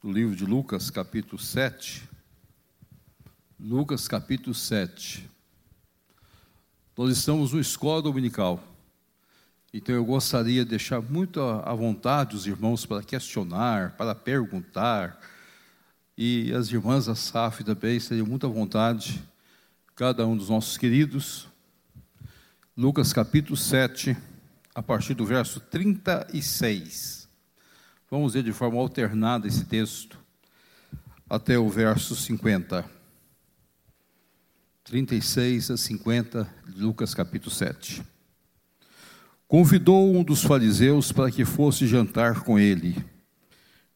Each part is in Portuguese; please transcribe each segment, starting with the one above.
do livro de Lucas, capítulo 7. Lucas, capítulo 7. Nós estamos no escola dominical. Então eu gostaria de deixar muito à vontade os irmãos para questionar, para perguntar. E as irmãs da SAF também seriam muito à vontade, cada um dos nossos queridos. Lucas capítulo 7, a partir do verso 36. Vamos ler de forma alternada esse texto até o verso 50. 36 a 50, Lucas capítulo 7 convidou um dos fariseus para que fosse jantar com ele.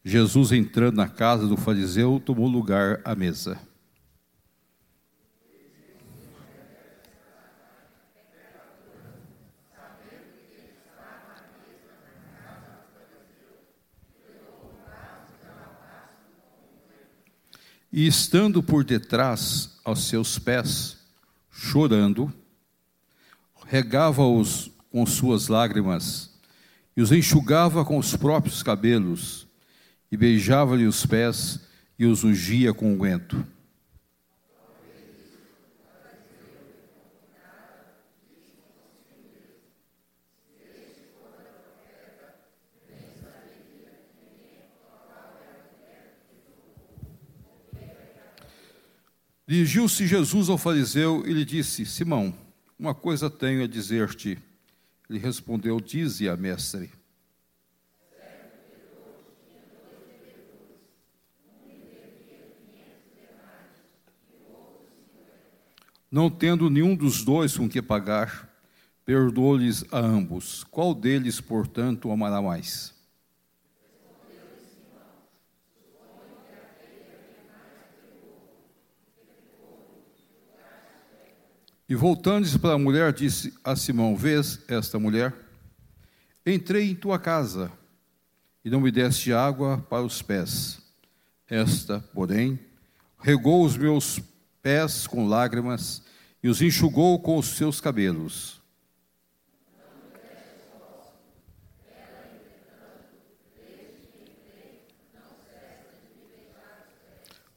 Jesus, entrando na casa do fariseu, tomou lugar à mesa. E estando por detrás aos seus pés, chorando, regava-os com suas lágrimas, e os enxugava com os próprios cabelos, e beijava-lhe os pés e os ungia com unguento. Um Dirigiu-se Jesus ao fariseu e lhe disse: Simão, uma coisa tenho a dizer-te. Ele respondeu: Dize-a, mestre. Não tendo nenhum dos dois com que pagar, perdoou-lhes a ambos. Qual deles, portanto, amará mais? E voltando-se para a mulher, disse a Simão: Vês esta mulher? Entrei em tua casa e não me deste água para os pés. Esta, porém, regou os meus pés com lágrimas e os enxugou com os seus cabelos.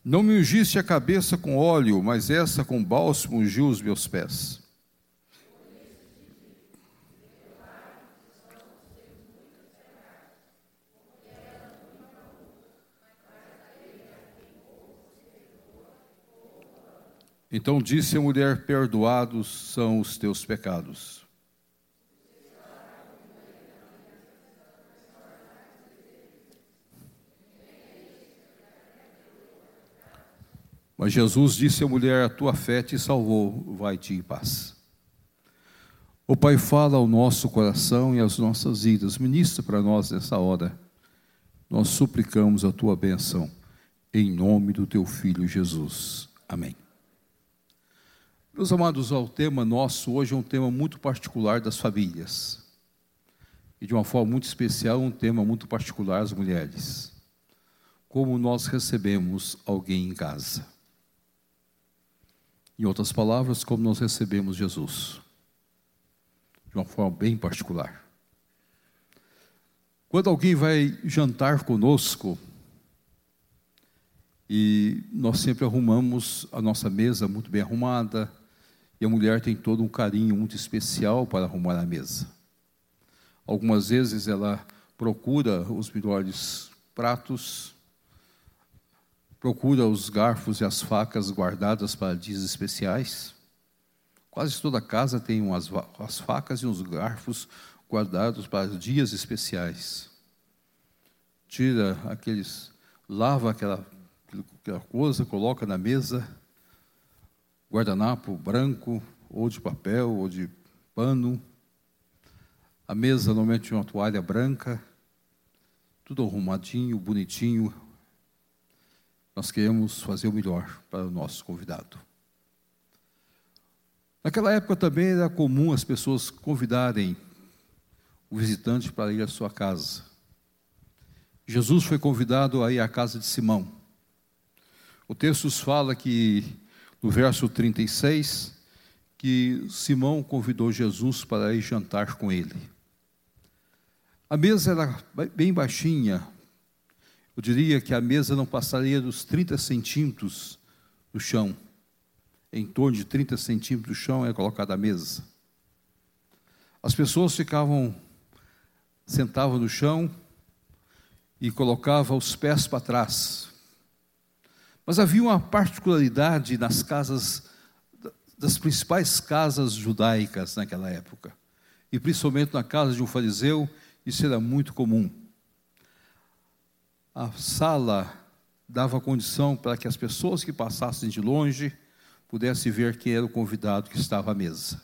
Não me ungiste a cabeça com óleo, mas essa com bálsamo ungiu os meus pés. Então disse a mulher: Perdoados são os teus pecados. Mas Jesus disse à mulher: A tua fé te salvou, vai-te em paz. O Pai fala ao nosso coração e às nossas vidas, ministra para nós nessa hora. Nós suplicamos a tua bênção, em nome do teu Filho Jesus. Amém. Meus amados, o tema nosso hoje é um tema muito particular das famílias. E de uma forma muito especial, um tema muito particular das mulheres. Como nós recebemos alguém em casa. Em outras palavras, como nós recebemos Jesus. De uma forma bem particular. Quando alguém vai jantar conosco, e nós sempre arrumamos a nossa mesa muito bem arrumada, e a mulher tem todo um carinho muito especial para arrumar a mesa. Algumas vezes ela procura os melhores pratos, procura os garfos e as facas guardadas para dias especiais. Quase toda casa tem umas as facas e os garfos guardados para dias especiais. Tira aqueles, lava aquela, aquela coisa, coloca na mesa, guardanapo branco, ou de papel, ou de pano. A mesa normalmente uma toalha branca, tudo arrumadinho, bonitinho, nós queremos fazer o melhor para o nosso convidado. Naquela época também era comum as pessoas convidarem o visitante para ir à sua casa. Jesus foi convidado a ir à casa de Simão. O texto fala que, no verso 36, que Simão convidou Jesus para ir jantar com ele. A mesa era bem baixinha, Eu diria que a mesa não passaria dos 30 centímetros do chão. Em torno de 30 centímetros do chão é colocada a mesa. As pessoas ficavam, sentavam no chão e colocavam os pés para trás. Mas havia uma particularidade nas casas, das principais casas judaicas naquela época, e principalmente na casa de um fariseu, isso era muito comum. A sala dava condição para que as pessoas que passassem de longe pudessem ver quem era o convidado que estava à mesa.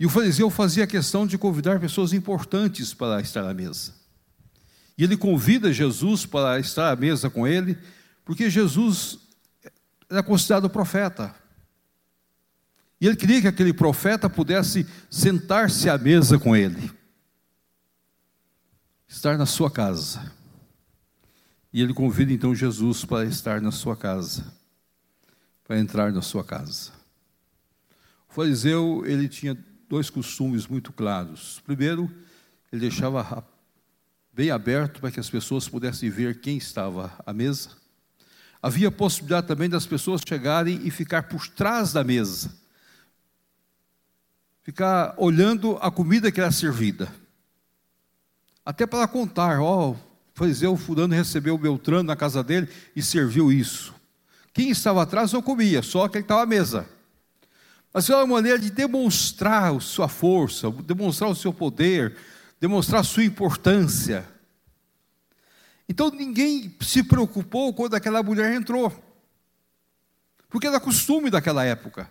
E o fariseu fazia questão de convidar pessoas importantes para estar à mesa. E ele convida Jesus para estar à mesa com ele, porque Jesus era considerado profeta. E ele queria que aquele profeta pudesse sentar-se à mesa com ele, estar na sua casa. E ele convida então Jesus para estar na sua casa, para entrar na sua casa. O fariseu, ele tinha dois costumes muito claros. Primeiro, ele deixava bem aberto para que as pessoas pudessem ver quem estava à mesa. Havia possibilidade também das pessoas chegarem e ficar por trás da mesa, ficar olhando a comida que era servida, até para contar: ó, oh, fariseu fulano recebeu o Beltrano na casa dele e serviu isso. Quem estava atrás não comia, só quem estava à mesa. Mas é uma maneira de demonstrar sua força, demonstrar o seu poder, demonstrar a sua importância. Então ninguém se preocupou quando aquela mulher entrou, porque era costume daquela época.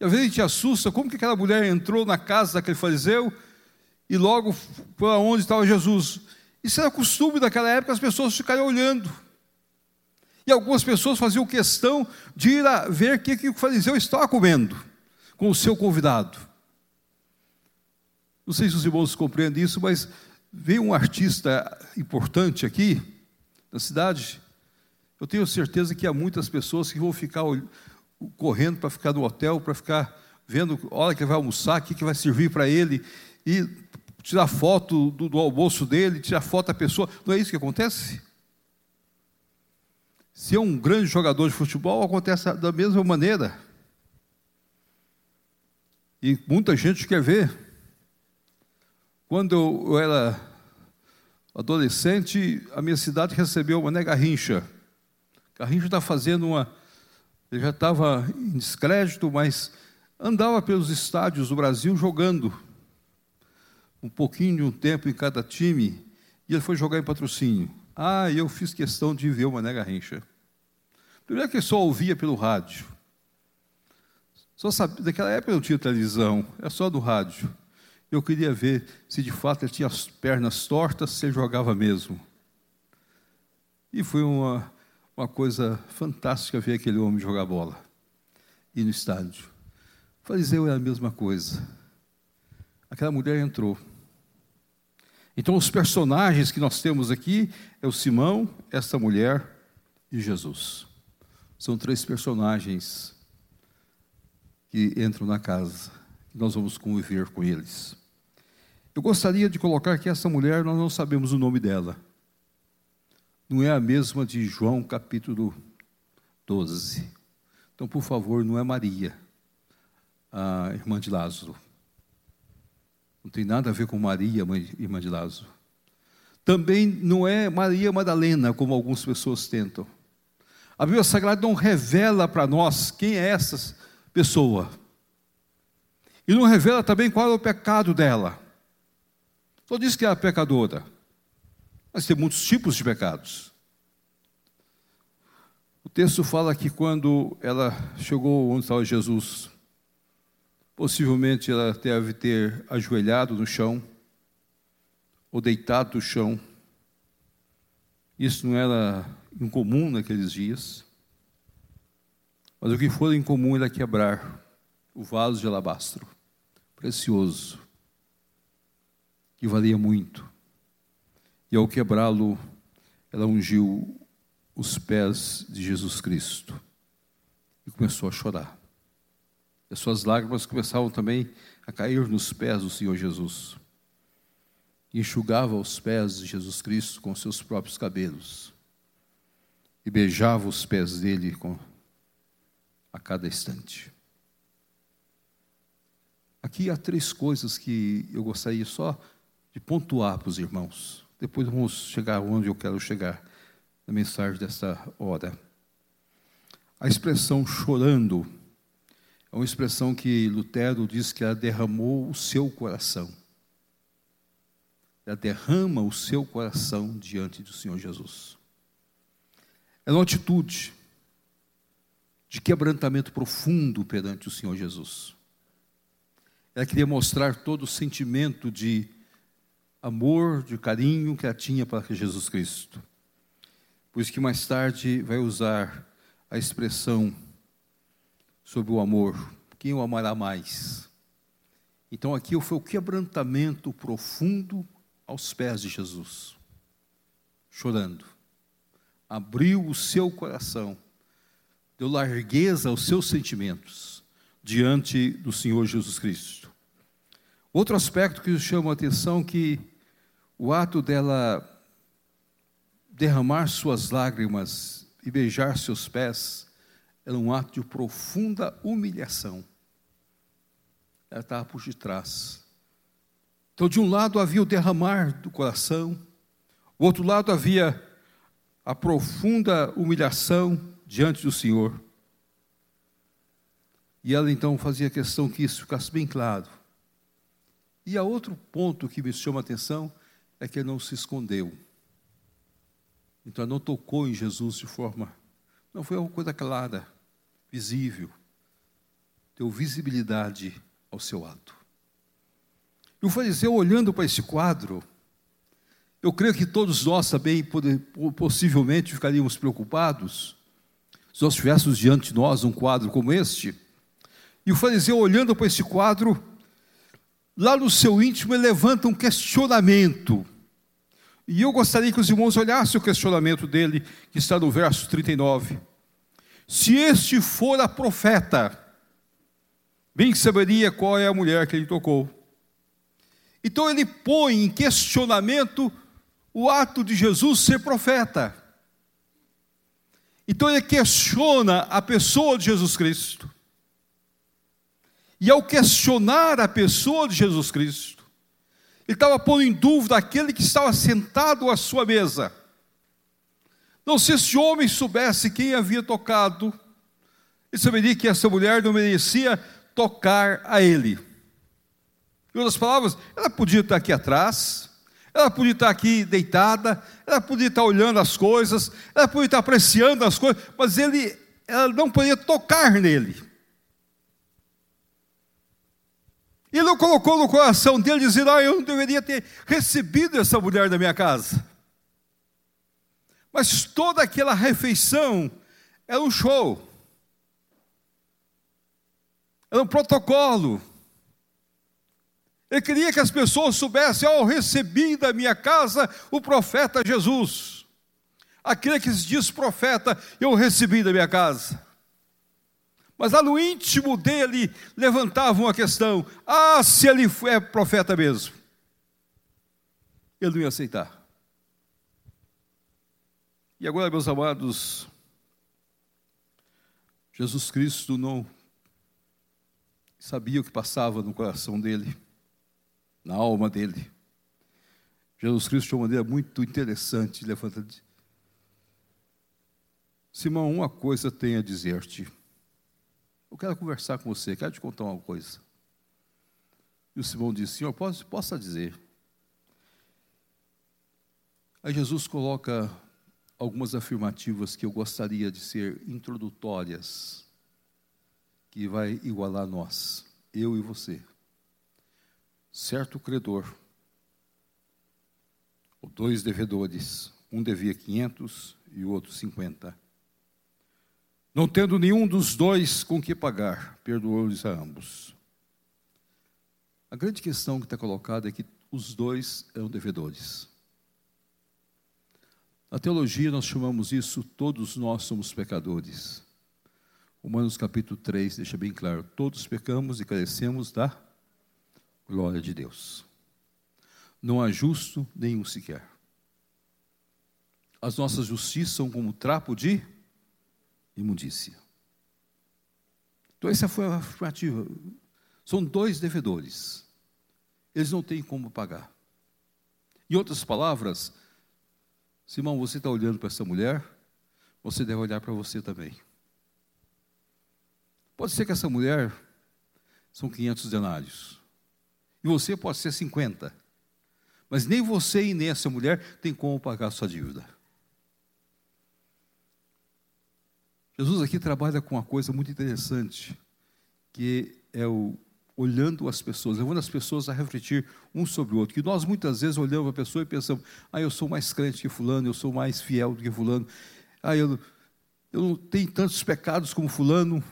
E às vezes a gente assusta, como que aquela mulher entrou na casa daquele fariseu e logo para onde estava Jesus? Isso era costume daquela época, as pessoas ficarem olhando. E algumas pessoas faziam questão de ir a ver o que, que o fariseu estava comendo com o seu convidado. Não sei se os irmãos compreendem isso, mas veio um artista importante aqui na cidade. Eu tenho certeza que há muitas pessoas que vão ficar correndo para ficar no hotel, para ficar vendo a hora que ele vai almoçar, o que, que vai servir para ele, e tirar foto do, do almoço dele, tirar foto da pessoa. Não é isso que acontece? Se é um grande jogador de futebol, acontece da mesma maneira. E muita gente quer ver. Quando eu era adolescente, a minha cidade recebeu uma Mané Garrincha. Garrincha está fazendo uma. Ele já estava em descrédito, mas andava pelos estádios do Brasil jogando. Um pouquinho de um tempo em cada time, e ele foi jogar em patrocínio. Ah, eu fiz questão de ver o Mané Garrincha. Primeiro que só ouvia pelo rádio. Só sabia, naquela época não tinha televisão, era só do rádio. Eu queria ver se de fato ele tinha as pernas tortas, se ele jogava mesmo. E foi uma, uma coisa fantástica ver aquele homem jogar bola. E no estádio. Fariseu é a mesma coisa. Aquela mulher entrou. Então, os personagens que nós temos aqui é o Simão, essa mulher e Jesus. São três personagens que entram na casa, que nós vamos conviver com eles. Eu gostaria de colocar que essa mulher, nós não sabemos o nome dela. Não é a mesma de João capítulo 12. Então, por favor, não é Maria, a irmã de Lázaro. Não tem nada a ver com Maria, irmã de Lázaro. Também não é Maria Madalena, como algumas pessoas tentam. A Bíblia Sagrada não revela para nós quem é essa pessoa. E não revela também qual é o pecado dela. Só diz que é pecadora. Mas tem muitos tipos de pecados. O texto fala que quando ela chegou onde estava Jesus, Possivelmente ela deve ter ajoelhado no chão, ou deitado no chão. Isso não era incomum naqueles dias. Mas o que foi incomum era quebrar o vaso de alabastro, precioso, que valia muito. E ao quebrá-lo, ela ungiu os pés de Jesus Cristo e começou a chorar. As suas lágrimas começavam também a cair nos pés do Senhor Jesus. enxugava os pés de Jesus Cristo com seus próprios cabelos e beijava os pés dele com, a cada instante. Aqui há três coisas que eu gostaria só de pontuar para os irmãos. Depois vamos chegar onde eu quero chegar na mensagem desta hora. A expressão chorando é uma expressão que Lutero diz que ela derramou o seu coração. Ela derrama o seu coração diante do Senhor Jesus. É uma atitude de quebrantamento profundo perante o Senhor Jesus. Ela queria mostrar todo o sentimento de amor, de carinho que ela tinha para Jesus Cristo. Por isso que mais tarde vai usar a expressão sobre o amor. Quem o amará mais? Então aqui foi o quebrantamento profundo aos pés de Jesus, chorando. Abriu o seu coração, deu largueza aos seus sentimentos diante do Senhor Jesus Cristo. Outro aspecto que chama a atenção que o ato dela derramar suas lágrimas e beijar seus pés era um ato de profunda humilhação. Ela estava por detrás. Então, de um lado havia o derramar do coração, do outro lado havia a profunda humilhação diante do Senhor. E ela então fazia questão que isso ficasse bem claro. E há outro ponto que me chama a atenção é que ele não se escondeu. Então ela não tocou em Jesus de forma. Não foi uma coisa clara visível, deu visibilidade ao seu ato. E o fariseu, olhando para esse quadro, eu creio que todos nós também possivelmente ficaríamos preocupados se nós tivéssemos diante de nós um quadro como este. E o fariseu, olhando para esse quadro, lá no seu íntimo, ele levanta um questionamento. E eu gostaria que os irmãos olhassem o questionamento dele, que está no verso 39. Se este for a profeta, bem que saberia qual é a mulher que ele tocou. Então ele põe em questionamento o ato de Jesus ser profeta. Então ele questiona a pessoa de Jesus Cristo. E ao questionar a pessoa de Jesus Cristo, ele estava pondo em dúvida aquele que estava sentado à sua mesa. Então, se esse homem soubesse quem havia tocado, ele saberia que essa mulher não merecia tocar a ele. Em outras palavras, ela podia estar aqui atrás, ela podia estar aqui deitada, ela podia estar olhando as coisas, ela podia estar apreciando as coisas, mas ele, ela não podia tocar nele. Ele não colocou no coração dele dizendo: Ah, eu não deveria ter recebido essa mulher da minha casa. Mas toda aquela refeição era um show, era um protocolo. Ele queria que as pessoas soubessem: oh, eu recebi da minha casa o profeta Jesus. Aquele que se diz profeta, eu recebi da minha casa. Mas lá no íntimo dele levantava uma questão: ah, se ele é profeta mesmo. Ele não ia aceitar. E agora, meus amados, Jesus Cristo não sabia o que passava no coração dele, na alma dele. Jesus Cristo de uma maneira muito interessante levanta Simão, uma coisa tenho a dizer-te. Eu quero conversar com você, quero te contar uma coisa. E o Simão disse, Senhor, posso, possa dizer. Aí Jesus coloca algumas afirmativas que eu gostaria de ser introdutórias, que vai igualar nós, eu e você. Certo credor, ou dois devedores, um devia 500 e o outro 50. Não tendo nenhum dos dois com que pagar, perdoou-lhes a ambos. A grande questão que está colocada é que os dois eram devedores. Na teologia nós chamamos isso todos nós somos pecadores. Romanos capítulo 3 deixa bem claro: todos pecamos e carecemos da glória de Deus. Não há justo nenhum sequer. As nossas justiças são como trapo de imundícia. Então, essa foi a afirmativa. São dois devedores. Eles não têm como pagar. Em outras palavras, Simão, você está olhando para essa mulher, você deve olhar para você também. Pode ser que essa mulher são 500 denários. E você pode ser 50. Mas nem você e nem essa mulher tem como pagar a sua dívida. Jesus aqui trabalha com uma coisa muito interessante, que é o olhando as pessoas, levando as pessoas a refletir um sobre o outro. Que nós muitas vezes olhamos a pessoa e pensamos: ah, eu sou mais crente que fulano, eu sou mais fiel do que fulano, ah, eu, eu não tenho tantos pecados como fulano.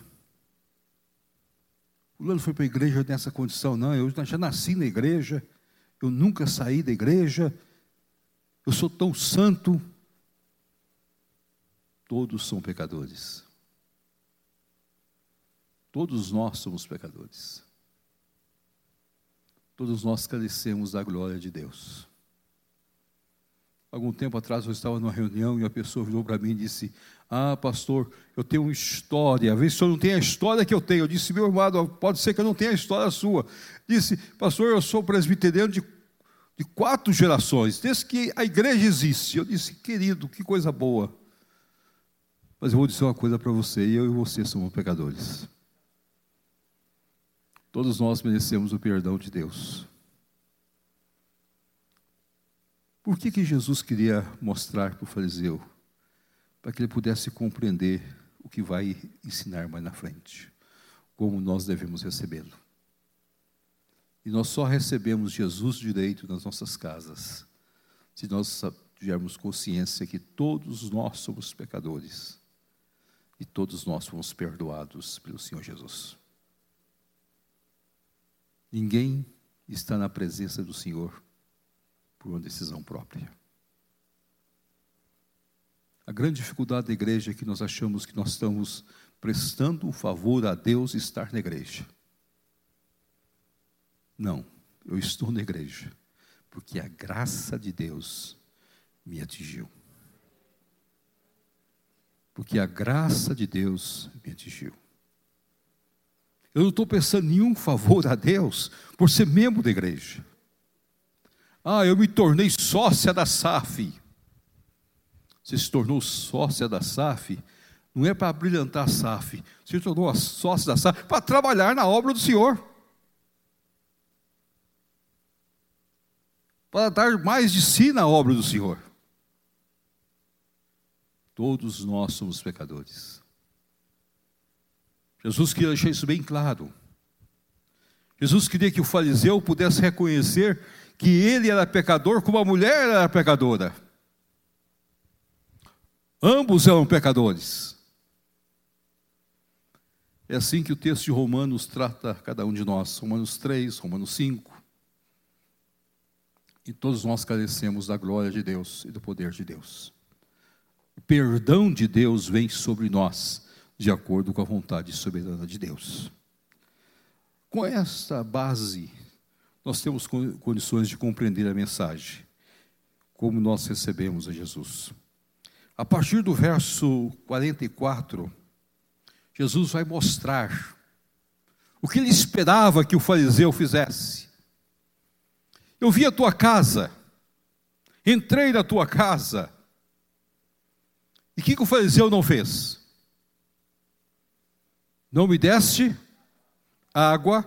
Fulano foi para a igreja nessa condição, não, eu já nasci na igreja, eu nunca saí da igreja, eu sou tão santo. Todos são pecadores. Todos nós somos pecadores. Todos nós carecemos da glória de Deus. Algum tempo atrás eu estava numa reunião e a pessoa virou para mim e disse: Ah, pastor, eu tenho uma história. Às vezes o senhor não tem a história que eu tenho. Eu disse: Meu irmão, pode ser que eu não tenha a história sua. Disse: Pastor, eu sou presbiteriano de, de quatro gerações, desde que a igreja existe. Eu disse: Querido, que coisa boa. Mas eu vou dizer uma coisa para você: eu e você somos pecadores. Todos nós merecemos o perdão de Deus. Por que, que Jesus queria mostrar para o fariseu? Para que ele pudesse compreender o que vai ensinar mais na frente, como nós devemos recebê-lo. E nós só recebemos Jesus direito nas nossas casas, se nós tivermos consciência que todos nós somos pecadores e todos nós fomos perdoados pelo Senhor Jesus. Ninguém está na presença do Senhor por uma decisão própria. A grande dificuldade da igreja é que nós achamos que nós estamos prestando um favor a Deus estar na igreja. Não, eu estou na igreja porque a graça de Deus me atingiu. Porque a graça de Deus me atingiu. Eu não estou pensando nenhum favor a Deus por ser membro da igreja. Ah, eu me tornei sócia da SAF. Você se tornou sócia da SAF, não é para brilhantar a SAF, você se tornou sócia da SAF para trabalhar na obra do Senhor. Para dar mais de si na obra do Senhor. Todos nós somos pecadores. Jesus queria deixar isso bem claro. Jesus queria que o fariseu pudesse reconhecer que ele era pecador como a mulher era pecadora. Ambos eram pecadores. É assim que o texto de Romanos trata cada um de nós. Romanos 3, Romanos 5. E todos nós carecemos da glória de Deus e do poder de Deus. O perdão de Deus vem sobre nós de acordo com a vontade soberana de Deus. Com esta base, nós temos condições de compreender a mensagem, como nós recebemos a Jesus. A partir do verso 44, Jesus vai mostrar o que ele esperava que o fariseu fizesse. Eu vi a tua casa, entrei na tua casa, e o que, que o fariseu não fez? Não me deste água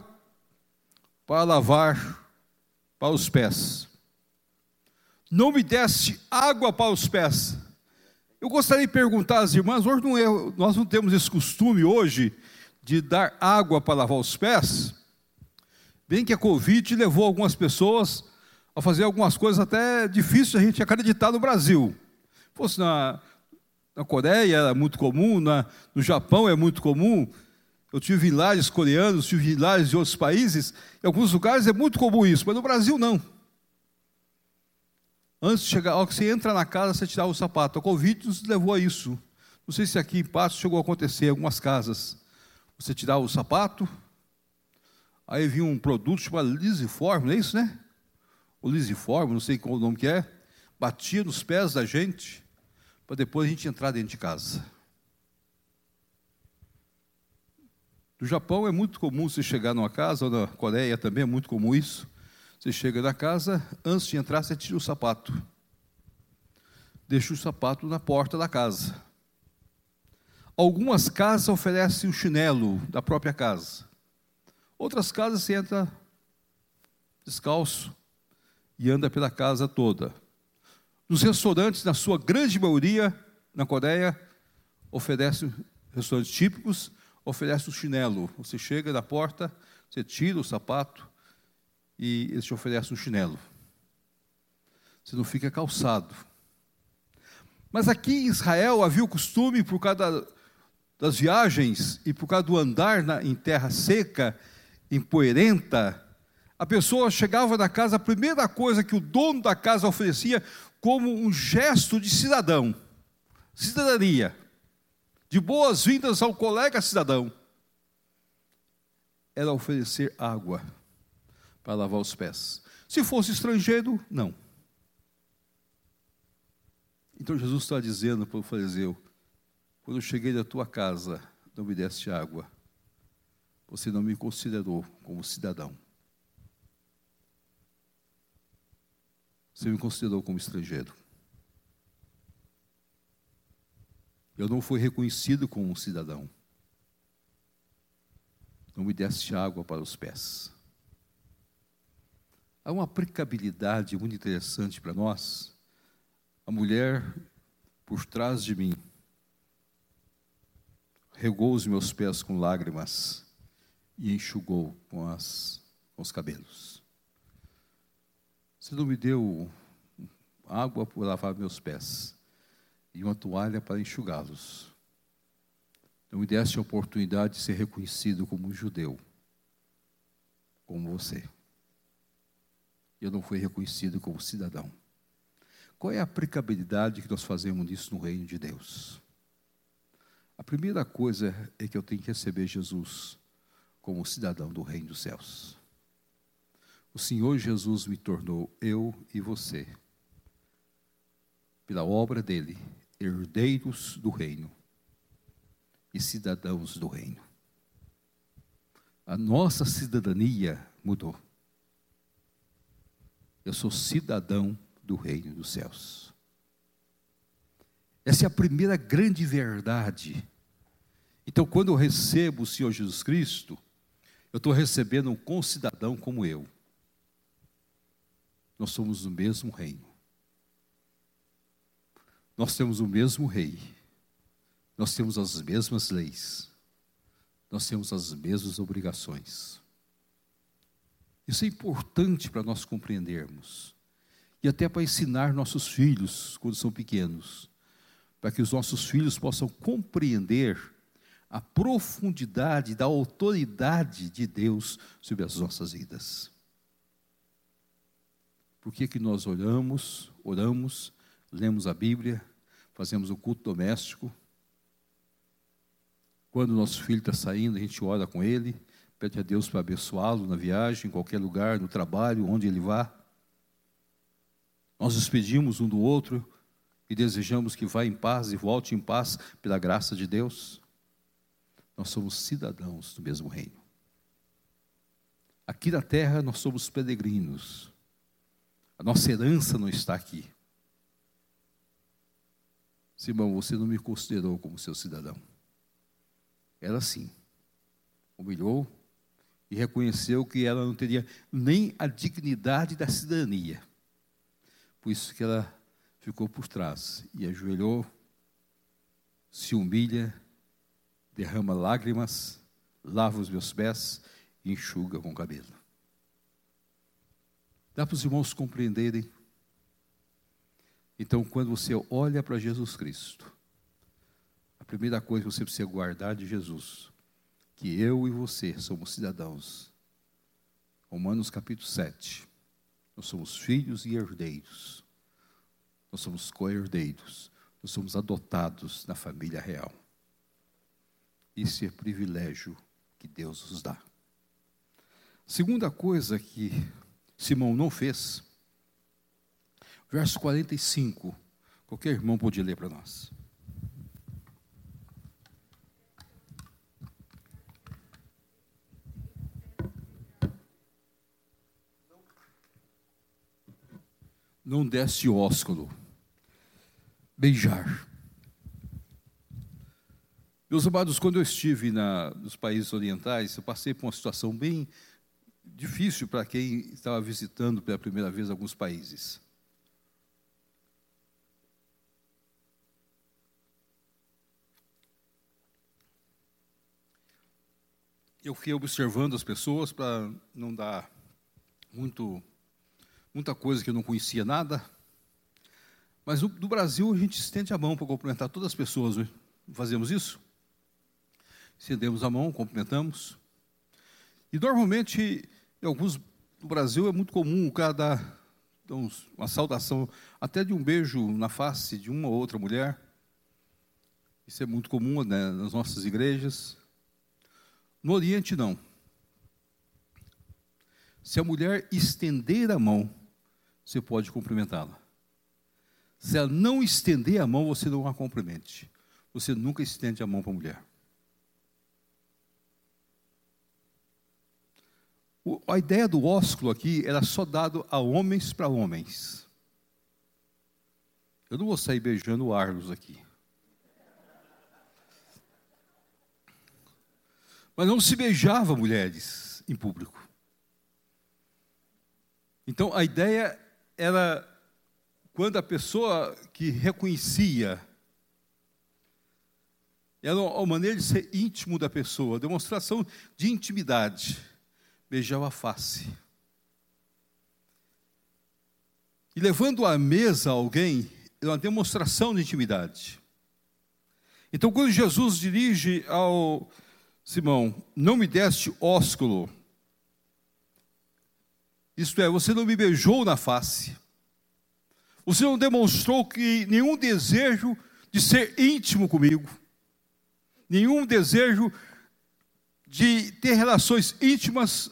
para lavar para os pés. Não me deste água para os pés. Eu gostaria de perguntar às irmãs, hoje não é, nós não temos esse costume hoje de dar água para lavar os pés. Bem que a Covid levou algumas pessoas a fazer algumas coisas até difíceis a gente acreditar no Brasil. Fosse na, na Coreia era muito comum, na, no Japão é muito comum, eu tive vilares coreanos, tive vilares de outros países, em alguns lugares é muito comum isso, mas no Brasil não. Antes de chegar, ao que você entra na casa, você tirar o sapato. A Covid nos levou a isso. Não sei se aqui em Patos chegou a acontecer em algumas casas. Você tirava o sapato, aí vinha um produto chamado Lisiform, não é isso, né? o lisiforme, não sei qual o nome que é, batia nos pés da gente, para depois a gente entrar dentro de casa. No Japão é muito comum você chegar numa casa, ou na Coreia também é muito comum isso. Você chega na casa, antes de entrar, você tira o sapato. Deixa o sapato na porta da casa. Algumas casas oferecem o chinelo da própria casa. Outras casas você entra descalço e anda pela casa toda. Nos restaurantes, na sua grande maioria, na Coreia, oferecem restaurantes típicos, oferece o chinelo. Você chega na porta, você tira o sapato e eles te oferecem um chinelo. Você não fica calçado. Mas aqui em Israel havia o costume, por causa das viagens e por causa do andar na, em terra seca, empoeirenta, a pessoa chegava na casa, a primeira coisa que o dono da casa oferecia como um gesto de cidadão, cidadania de boas-vindas ao colega cidadão, era oferecer água para lavar os pés. Se fosse estrangeiro, não. Então Jesus está dizendo para o fariseu: quando eu cheguei da tua casa, não me deste água, você não me considerou como cidadão. Você me considerou como estrangeiro. Eu não fui reconhecido como um cidadão. Não me deste água para os pés. Há uma aplicabilidade muito interessante para nós. A mulher por trás de mim regou os meus pés com lágrimas e enxugou com, as, com os cabelos. Você não me deu água para lavar meus pés e uma toalha para enxugá-los. Não me deste a oportunidade de ser reconhecido como um judeu, como você. Eu não fui reconhecido como cidadão. Qual é a aplicabilidade que nós fazemos disso no reino de Deus? A primeira coisa é que eu tenho que receber Jesus como cidadão do reino dos céus. O Senhor Jesus me tornou eu e você, pela obra dele, herdeiros do reino e cidadãos do reino. A nossa cidadania mudou. Eu sou cidadão do reino dos céus. Essa é a primeira grande verdade. Então, quando eu recebo o Senhor Jesus Cristo, eu estou recebendo um concidadão como eu. Nós somos do mesmo reino. Nós temos o mesmo rei, nós temos as mesmas leis, nós temos as mesmas obrigações. Isso é importante para nós compreendermos e até para ensinar nossos filhos quando são pequenos, para que os nossos filhos possam compreender a profundidade da autoridade de Deus sobre as nossas vidas. Por que, que nós olhamos, oramos, lemos a Bíblia, fazemos o culto doméstico. Quando o nosso filho está saindo, a gente ora com ele, pede a Deus para abençoá-lo na viagem, em qualquer lugar, no trabalho, onde ele vá. Nós despedimos um do outro e desejamos que vá em paz e volte em paz pela graça de Deus. Nós somos cidadãos do mesmo reino. Aqui na terra nós somos peregrinos. A nossa herança não está aqui. Simão, você não me considerou como seu cidadão. Ela sim, humilhou e reconheceu que ela não teria nem a dignidade da cidadania. Por isso que ela ficou por trás e ajoelhou, se humilha, derrama lágrimas, lava os meus pés e enxuga com o cabelo. Dá para os irmãos compreenderem então, quando você olha para Jesus Cristo, a primeira coisa que você precisa guardar de Jesus, que eu e você somos cidadãos. Romanos capítulo 7. Nós somos filhos e herdeiros. Nós somos co-herdeiros. Nós somos adotados na família real. Isso é privilégio que Deus nos dá. Segunda coisa que Simão não fez, verso 45. Qualquer irmão pode ler para nós. Não desce ósculo. Beijar. Meus amados, quando eu estive na, nos países orientais, eu passei por uma situação bem difícil para quem estava visitando pela primeira vez alguns países. Eu fui observando as pessoas para não dar muito, muita coisa que eu não conhecia nada. Mas no Brasil a gente estende a mão para cumprimentar todas as pessoas. Não fazemos isso? Estendemos a mão, cumprimentamos. E normalmente em alguns no Brasil é muito comum o cara dar uma saudação, até de um beijo na face de uma ou outra mulher. Isso é muito comum né, nas nossas igrejas. No Oriente, não. Se a mulher estender a mão, você pode cumprimentá-la. Se ela não estender a mão, você não a cumprimente. Você nunca estende a mão para a mulher. a ideia do ósculo aqui era só dado a homens para homens. Eu não vou sair beijando o Arlos aqui. Mas não se beijava mulheres em público. Então a ideia era quando a pessoa que reconhecia era a maneira de ser íntimo da pessoa, demonstração de intimidade beijava a face. E levando à mesa alguém, é uma demonstração de intimidade. Então, quando Jesus dirige ao Simão, não me deste ósculo, isto é, você não me beijou na face, você não demonstrou que nenhum desejo de ser íntimo comigo, nenhum desejo de ter relações íntimas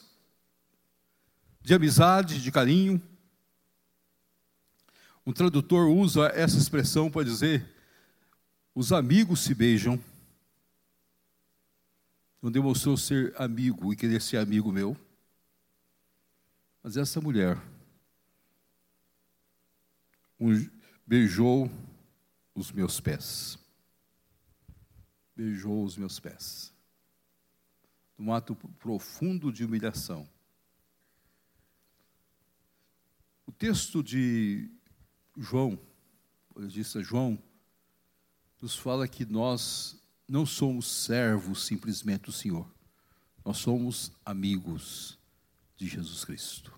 de amizade, de carinho. Um tradutor usa essa expressão para dizer: os amigos se beijam. Não demonstrou ser amigo e querer ser amigo meu. Mas essa mulher beijou os meus pés. Beijou os meus pés. Num ato profundo de humilhação O texto de João, eu disse João, nos fala que nós não somos servos simplesmente do Senhor, nós somos amigos de Jesus Cristo.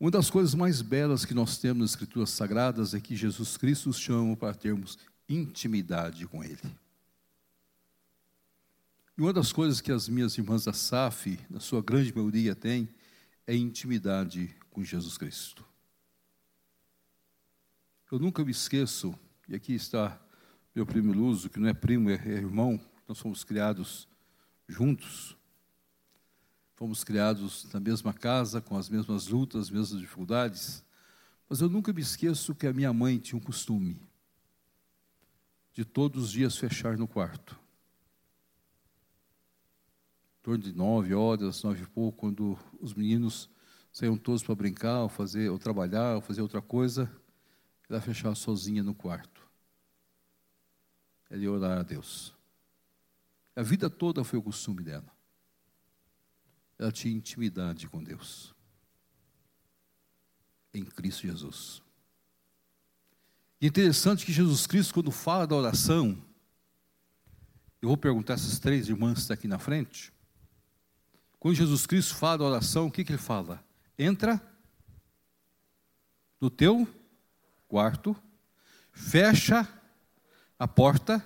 Uma das coisas mais belas que nós temos nas Escrituras Sagradas é que Jesus Cristo nos chama para termos intimidade com Ele. E uma das coisas que as minhas irmãs da SAF, na sua grande maioria, têm, é intimidade com Jesus Cristo. Eu nunca me esqueço, e aqui está meu primo Luso, que não é primo, é irmão, nós fomos criados juntos. Fomos criados na mesma casa, com as mesmas lutas, as mesmas dificuldades. Mas eu nunca me esqueço que a minha mãe tinha um costume de todos os dias fechar no quarto torno de nove horas, nove e pouco, quando os meninos saíam todos para brincar, ou fazer, ou trabalhar, ou fazer outra coisa, ela fechava sozinha no quarto. Ela ia orar a Deus. A vida toda foi o costume dela. Ela tinha intimidade com Deus. Em Cristo Jesus. E é interessante que Jesus Cristo, quando fala da oração, eu vou perguntar essas três irmãs que estão aqui na frente. Quando Jesus Cristo fala da oração, o que, que ele fala? Entra no teu quarto, fecha a porta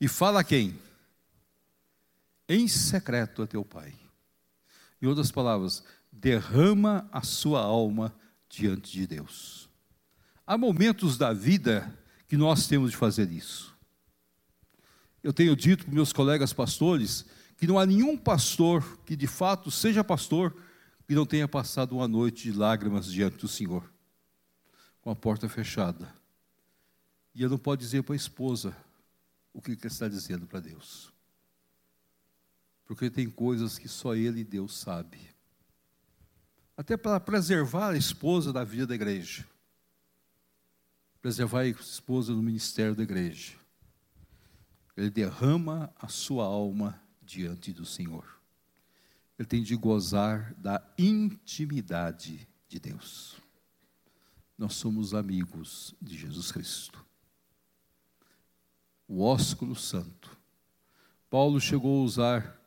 e fala a quem? Em secreto a teu pai. Em outras palavras, derrama a sua alma diante de Deus. Há momentos da vida que nós temos de fazer isso. Eu tenho dito para meus colegas pastores que não há nenhum pastor que de fato seja pastor que não tenha passado uma noite de lágrimas diante do Senhor, com a porta fechada. E ele não pode dizer para a esposa o que ele está dizendo para Deus. Porque tem coisas que só ele e Deus sabe. Até para preservar a esposa da vida da igreja. Preservar a esposa no ministério da igreja. Ele derrama a sua alma diante do Senhor ele tem de gozar da intimidade de Deus. Nós somos amigos de Jesus Cristo. O ósculo santo. Paulo chegou a usar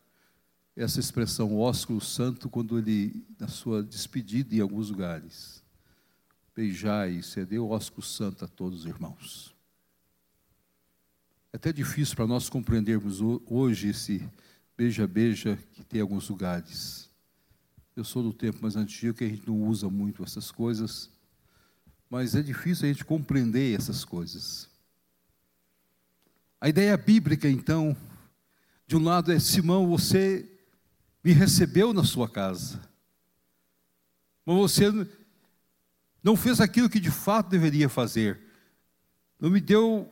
essa expressão ósculo santo quando ele, na sua despedida em alguns lugares, beijai e cedeu o ósculo santo a todos os irmãos. É até difícil para nós compreendermos hoje esse beija-beija que tem alguns lugares. Eu sou do tempo mais antigo que a gente não usa muito essas coisas, mas é difícil a gente compreender essas coisas. A ideia bíblica, então, de um lado é: Simão, você me recebeu na sua casa, mas você não fez aquilo que de fato deveria fazer, não me deu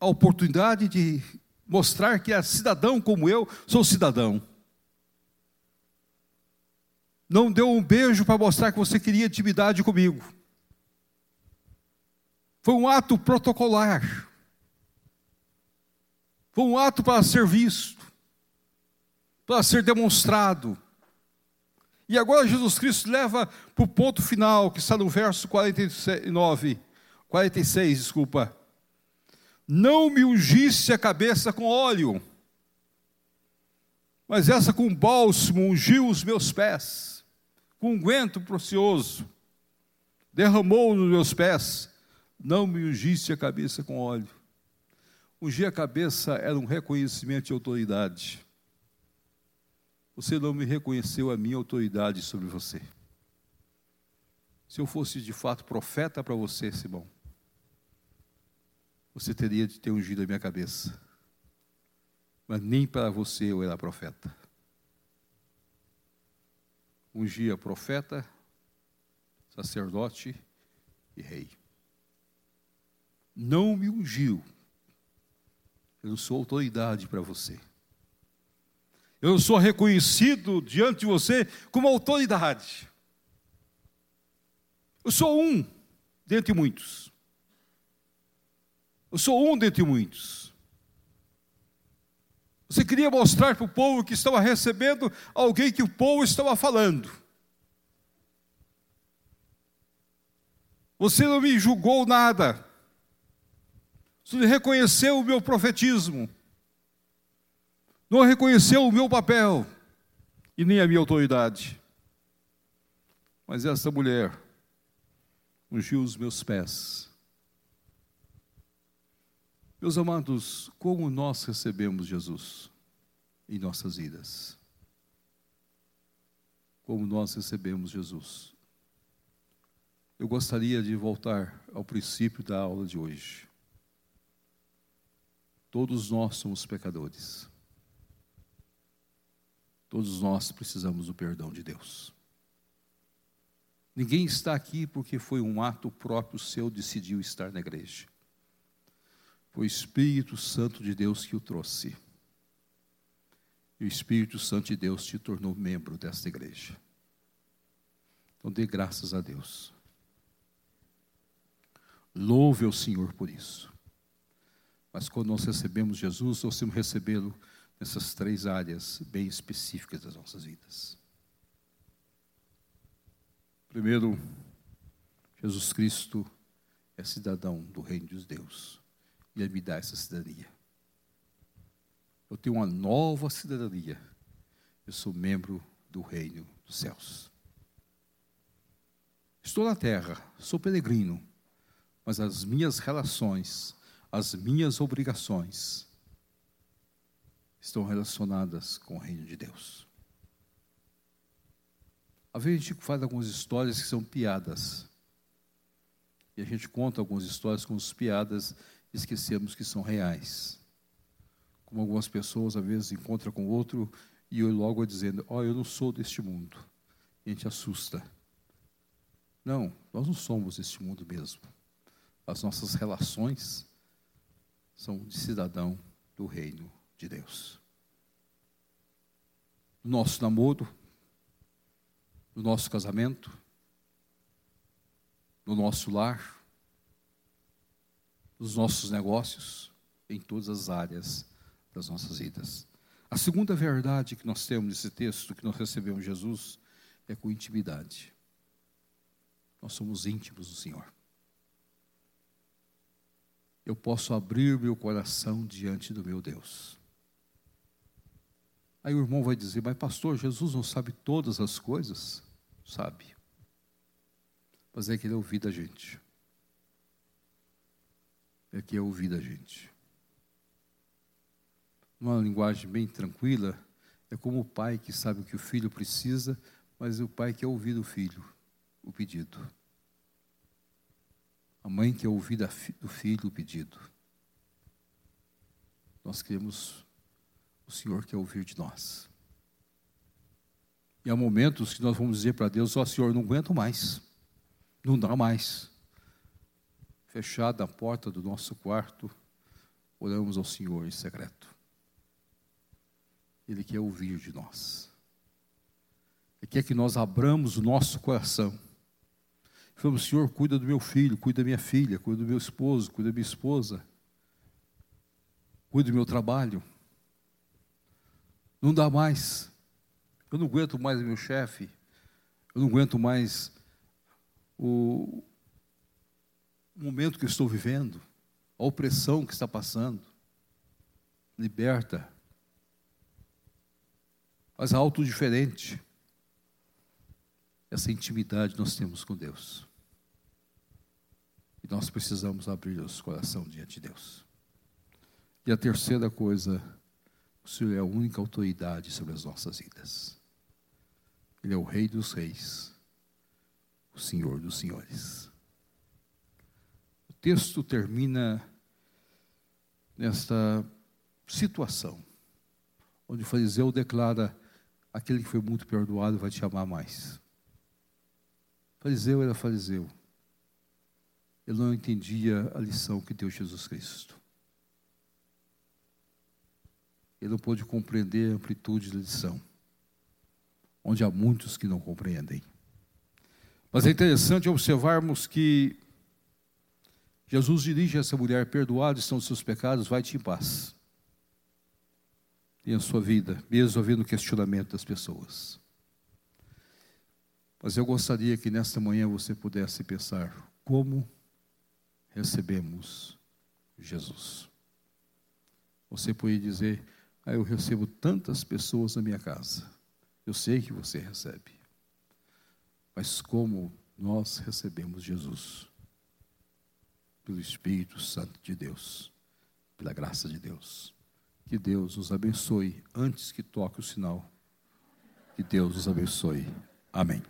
a oportunidade de mostrar que é cidadão como eu sou cidadão. Não deu um beijo para mostrar que você queria intimidade comigo. Foi um ato protocolar. Foi um ato para ser visto, para ser demonstrado. E agora Jesus Cristo leva para o ponto final, que está no verso 49, 46, desculpa não me ungisse a cabeça com óleo, mas essa com bálsamo ungiu os meus pés, com unguento precioso, derramou nos meus pés, não me ungisse a cabeça com óleo. Ungir a cabeça era um reconhecimento de autoridade. Você não me reconheceu a minha autoridade sobre você. Se eu fosse de fato profeta para você, Simão, você teria de ter ungido a minha cabeça. Mas nem para você eu era profeta. Ungia profeta, sacerdote e rei. Não me ungiu. Eu não sou autoridade para você. Eu não sou reconhecido diante de você como autoridade. Eu sou um dentre muitos. Eu sou um dentre muitos. Você queria mostrar para o povo que estava recebendo alguém que o povo estava falando. Você não me julgou nada. Você reconheceu o meu profetismo. Não reconheceu o meu papel e nem a minha autoridade. Mas essa mulher ungiu os meus pés meus amados, como nós recebemos Jesus em nossas vidas? Como nós recebemos Jesus? Eu gostaria de voltar ao princípio da aula de hoje. Todos nós somos pecadores. Todos nós precisamos do perdão de Deus. Ninguém está aqui porque foi um ato próprio seu decidiu estar na igreja. Foi o Espírito Santo de Deus que o trouxe. E o Espírito Santo de Deus te tornou membro desta igreja. Então dê graças a Deus. Louve ao Senhor por isso. Mas quando nós recebemos Jesus, nós temos recebê-lo nessas três áreas bem específicas das nossas vidas. Primeiro, Jesus Cristo é cidadão do reino de Deus e Ele me dá essa cidadania. Eu tenho uma nova cidadania. Eu sou membro do reino dos céus. Estou na terra, sou peregrino, mas as minhas relações, as minhas obrigações estão relacionadas com o reino de Deus. Às vezes a gente faz algumas histórias que são piadas. E a gente conta algumas histórias com as piadas esquecemos que são reais. Como algumas pessoas às vezes encontram com outro e eu logo dizendo: Ó, oh, eu não sou deste mundo. E a gente assusta. Não, nós não somos deste mundo mesmo. As nossas relações são de cidadão do reino de Deus. No nosso namoro, no nosso casamento, no nosso lar, nos nossos negócios, em todas as áreas das nossas vidas. A segunda verdade que nós temos nesse texto, que nós recebemos Jesus, é com intimidade. Nós somos íntimos do Senhor. Eu posso abrir meu coração diante do meu Deus. Aí o irmão vai dizer, mas pastor, Jesus não sabe todas as coisas? Sabe. Mas é que ele ouvir da gente. É que é ouvir da gente numa linguagem bem tranquila, é como o pai que sabe o que o filho precisa, mas o pai quer ouvir do filho o pedido. A mãe quer ouvir do filho o pedido. Nós queremos, o Senhor quer ouvir de nós. E há momentos que nós vamos dizer para Deus: Ó oh, Senhor, não aguento mais, não dá mais. Fechada a porta do nosso quarto, oramos ao Senhor em secreto. Ele quer ouvir de nós. Ele quer que nós abramos o nosso coração. Falamos, Senhor, cuida do meu filho, cuida da minha filha, cuida do meu esposo, cuida da minha esposa, cuida do meu trabalho. Não dá mais. Eu não aguento mais meu chefe. Eu não aguento mais o momento que eu estou vivendo, a opressão que está passando. Liberta mas algo diferente. Essa intimidade nós temos com Deus. E nós precisamos abrir nosso coração diante de Deus. E a terceira coisa, o Senhor é a única autoridade sobre as nossas vidas. Ele é o Rei dos Reis, o Senhor dos Senhores. O texto termina nesta situação, onde o fariseu declara aquele que foi muito perdoado vai te amar mais. Fariseu era fariseu. Ele não entendia a lição que deu Jesus Cristo. Ele não pôde compreender a amplitude da lição, onde há muitos que não compreendem. Mas é interessante observarmos que Jesus dirige essa mulher: perdoados estão os seus pecados, vai-te em paz em a sua vida, mesmo havendo questionamento das pessoas. Mas eu gostaria que nesta manhã você pudesse pensar como recebemos Jesus. Você pode dizer, ah, eu recebo tantas pessoas na minha casa. Eu sei que você recebe. Mas como nós recebemos Jesus? Pelo Espírito Santo de Deus, pela graça de Deus. Que Deus os abençoe antes que toque o sinal. Que Deus os abençoe. Amém.